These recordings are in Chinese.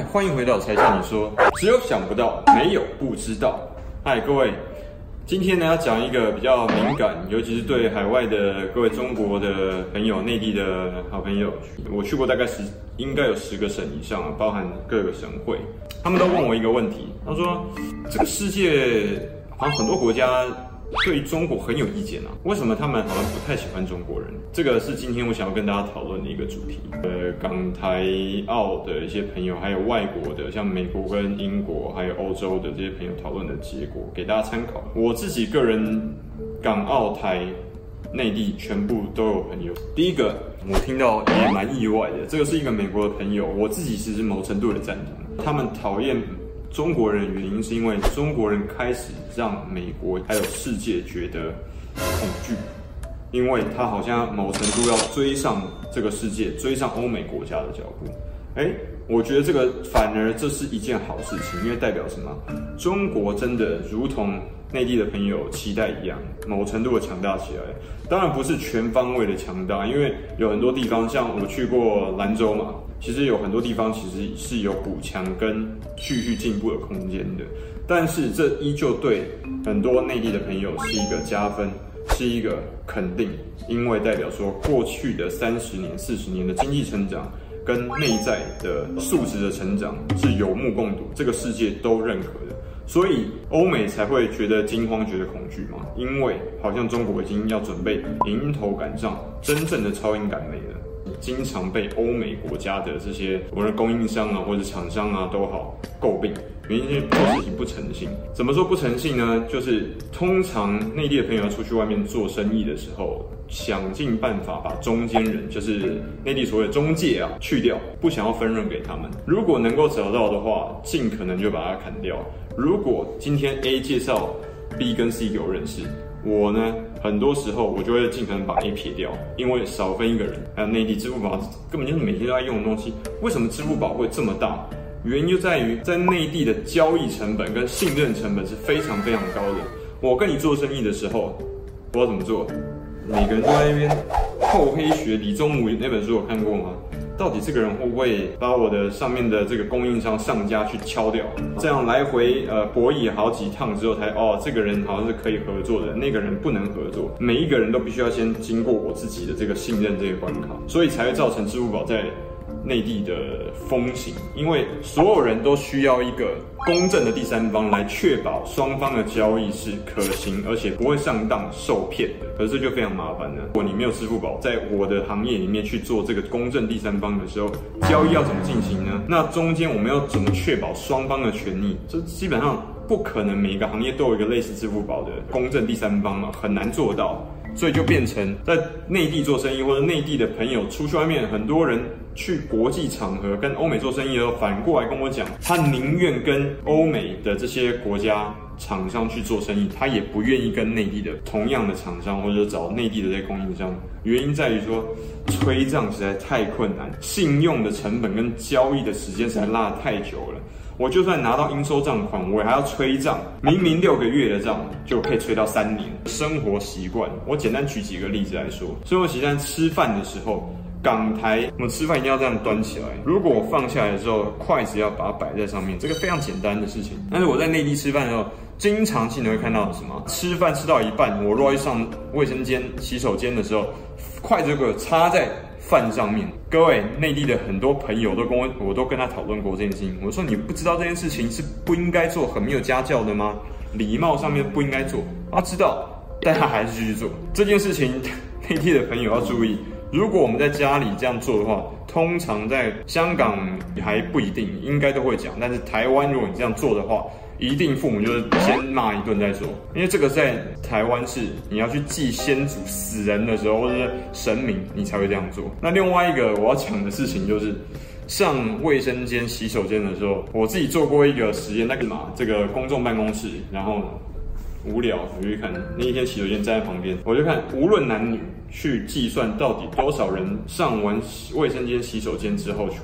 嗨，欢迎回到柴 Sean 你说，只有想不到，没有不知道。嗨，各位，今天呢要讲一个比较敏感，尤其是对海外的各位中国的朋友、内地的好朋友，我去过大概十，应该有十个省以上，包含各个省会，他们都问我一个问题，他说这个世界好像很多国家。对中国很有意见啊？为什么他们好像不太喜欢中国人？这个是今天我想要跟大家讨论的一个主题。呃，港台澳的一些朋友，还有外国的，像美国跟英国，还有欧洲的这些朋友讨论的结果，给大家参考。我自己个人，港澳台内地全部都有朋友。第一个，我听到也蛮意外的，这个是一个美国的朋友，我自己其实某程度的赞同。他们讨厌。中国人原因是因为中国人开始让美国还有世界觉得恐惧，因为他好像某程度要追上这个世界，追上欧美国家的脚步。诶，我觉得这个反而这是一件好事情，因为代表什么？中国真的如同内地的朋友期待一样，某程度的强大起来。当然不是全方位的强大，因为有很多地方，像我去过兰州嘛。其实有很多地方其实是有补强跟继续进步的空间的，但是这依旧对很多内地的朋友是一个加分，是一个肯定，因为代表说过去的三十年、四十年的经济成长跟内在的素质的成长是有目共睹，这个世界都认可的，所以欧美才会觉得惊慌、觉得恐惧嘛，因为好像中国已经要准备迎头赶上真正的超英赶美了。经常被欧美国家的这些我们的供应商啊或者厂商啊都好诟病，原因是做事情不诚信。怎么说不诚信呢？就是通常内地的朋友要出去外面做生意的时候，想尽办法把中间人，就是内地所谓的中介啊去掉，不想要分润给他们。如果能够找到的话，尽可能就把它砍掉。如果今天 A 介绍 B 跟 C 给我认识。我呢，很多时候我就会尽可能把 A 撇掉，因为少分一个人。还有内地支付宝根本就是每天都在用的东西，为什么支付宝会这么大？原因就在于在内地的交易成本跟信任成本是非常非常高的。我跟你做生意的时候，我要怎么做？每个人都在那边厚黑学，李宗吾那本书有看过吗？到底这个人会不会把我的上面的这个供应商上家去敲掉？这样来回呃博弈好几趟之后才，哦，这个人好像是可以合作的，那个人不能合作。每一个人都必须要先经过我自己的这个信任这个关卡，所以才会造成支付宝在。内地的风行，因为所有人都需要一个公正的第三方来确保双方的交易是可行，而且不会上当受骗的。可是这就非常麻烦了。如果你没有支付宝，在我的行业里面去做这个公正第三方的时候，交易要怎么进行呢？那中间我们要怎么确保双方的权益？这基本上不可能，每一个行业都有一个类似支付宝的公正第三方嘛，很难做到。所以就变成在内地做生意，或者内地的朋友出去外面，很多人去国际场合跟欧美做生意的时候，反过来跟我讲，他宁愿跟欧美的这些国家厂商去做生意，他也不愿意跟内地的同样的厂商，或者找内地的这些供应商。原因在于说，催账实在太困难，信用的成本跟交易的时间实在拉得太久了。我就算拿到应收账款，我也还要催账。明明六个月的账，就可以催到三年。生活习惯，我简单举几个例子来说。生活习惯，吃饭的时候，港台我们吃饭一定要这样端起来。如果我放下来的时候，筷子要把它摆在上面，这个非常简单的事情。但是我在内地吃饭的时候，经常性的会看到什么？吃饭吃到一半，我若一上卫生间、洗手间的时候，筷子就插在。饭上面，各位内地的很多朋友都跟我，我都跟他讨论过这件事情。我说，你不知道这件事情是不应该做，很没有家教的吗？礼貌上面不应该做。他知道，但他还是继续做这件事情。内地的朋友要注意，如果我们在家里这样做的话，通常在香港还不一定，应该都会讲。但是台湾，如果你这样做的话，一定父母就是先骂一顿再说，因为这个在台湾是你要去祭先祖死人的时候，或者是神明，你才会这样做。那另外一个我要讲的事情就是，上卫生间、洗手间的时候，我自己做过一个实验，那个嘛，这个公众办公室，然后无聊我就看那一天洗手间站在旁边，我就看无论男女去计算到底多少人上完卫生间、洗手间之后会去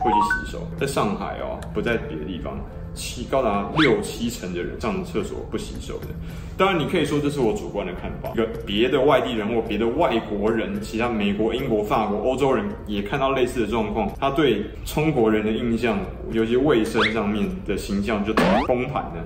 洗手，在上海哦，不在别的地方。七高达六七成的人上厕所不洗手的。当然，你可以说这是我主观的看法。一个别的外地人或别的外国人，其他美国、英国、法国、欧洲人也看到类似的状况，他对中国人的印象，尤其卫生上面的形象就崩盘了。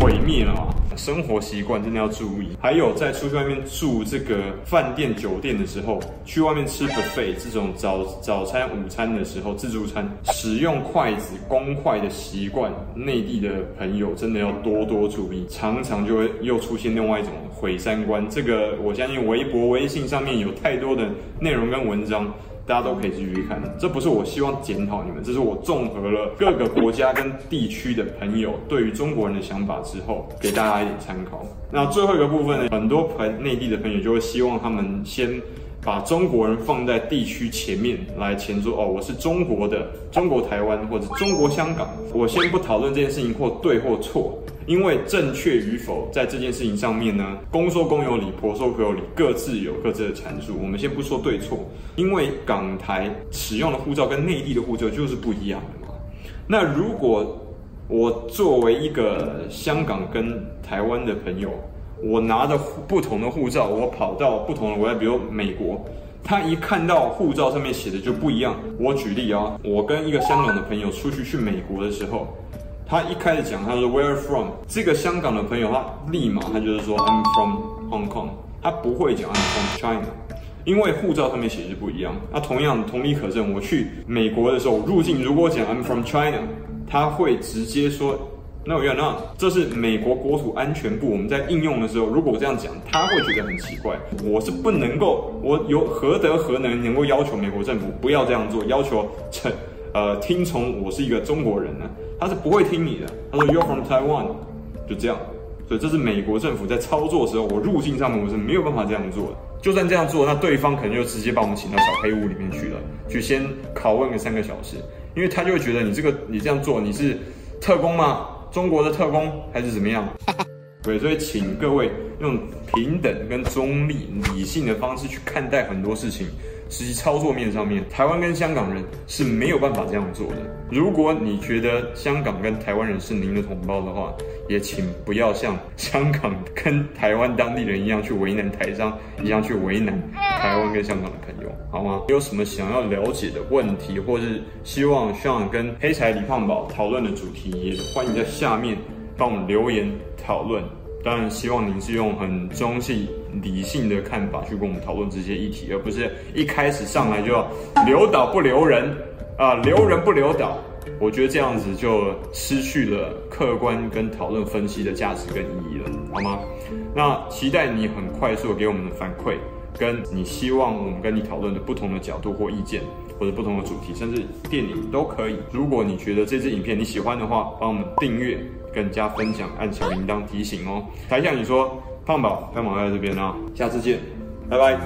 毁灭了嘛？生活习惯真的要注意。还有在出去外面住这个饭店、酒店的时候，去外面吃 buffet 这种早早餐、午餐的时候，自助餐使用筷子、公筷的习惯，内地的朋友真的要多多注意，常常就会又出现另外一种毁三观。这个我相信微博、微信上面有太多的内容跟文章。大家都可以继续看，这不是我希望检讨你们，这是我综合了各个国家跟地区的朋友对于中国人的想法之后，给大家一点参考。那最后一个部分呢，很多朋内地的朋友就会希望他们先把中国人放在地区前面来前说哦，我是中国的，中国台湾或者中国香港，我先不讨论这件事情或对或错。因为正确与否，在这件事情上面呢，公说公有理，婆说婆有理，各自有各自的阐述。我们先不说对错，因为港台使用的护照跟内地的护照就是不一样的嘛。那如果我作为一个香港跟台湾的朋友，我拿着不同的护照，我跑到不同的国家，比如美国，他一看到护照上面写的就不一样。我举例啊，我跟一个香港的朋友出去去美国的时候。他一开始讲，他说 Where from？这个香港的朋友，他立马他就是说 I'm from Hong Kong，他不会讲 I'm from China，因为护照上面写的不一样。那同样同理可证，我去美国的时候入境，如果讲 I'm from China，他会直接说 No you're not，这是美国国土安全部。我们在应用的时候，如果我这样讲，他会觉得很奇怪。我是不能够，我有何德何能能够要求美国政府不要这样做，要求成呃听从我是一个中国人呢？他是不会听你的。他说 You're from Taiwan，就这样。所以这是美国政府在操作的时候，我入境上面我是没有办法这样做的。就算这样做，那对方可能就直接把我们请到小黑屋里面去了，去先拷问个三个小时，因为他就会觉得你这个你这样做你是特工吗？中国的特工还是怎么样？对，所以请各位用平等跟中立、理性的方式去看待很多事情。实际操作面上面，台湾跟香港人是没有办法这样做的。如果你觉得香港跟台湾人是您的同胞的话，也请不要像香港跟台湾当地人一样去为难台商，一样去为难台湾跟香港的朋友，好吗？有什么想要了解的问题，或是希望像跟黑柴李胖宝讨论的主题，也欢迎在下面帮我们留言讨论。当然，希望您是用很中性、理性的看法去跟我们讨论这些议题，而不是一开始上来就要留岛不留人啊，留人不留岛。我觉得这样子就失去了客观跟讨论分析的价值跟意义了，好吗？那期待你很快速给我们的反馈，跟你希望我们跟你讨论的不同的角度或意见，或者不同的主题，甚至电影都可以。如果你觉得这支影片你喜欢的话，帮我们订阅。跟加分享，按小铃铛提醒哦。台下你说，胖宝，胖宝在这边啊，下次见，拜拜。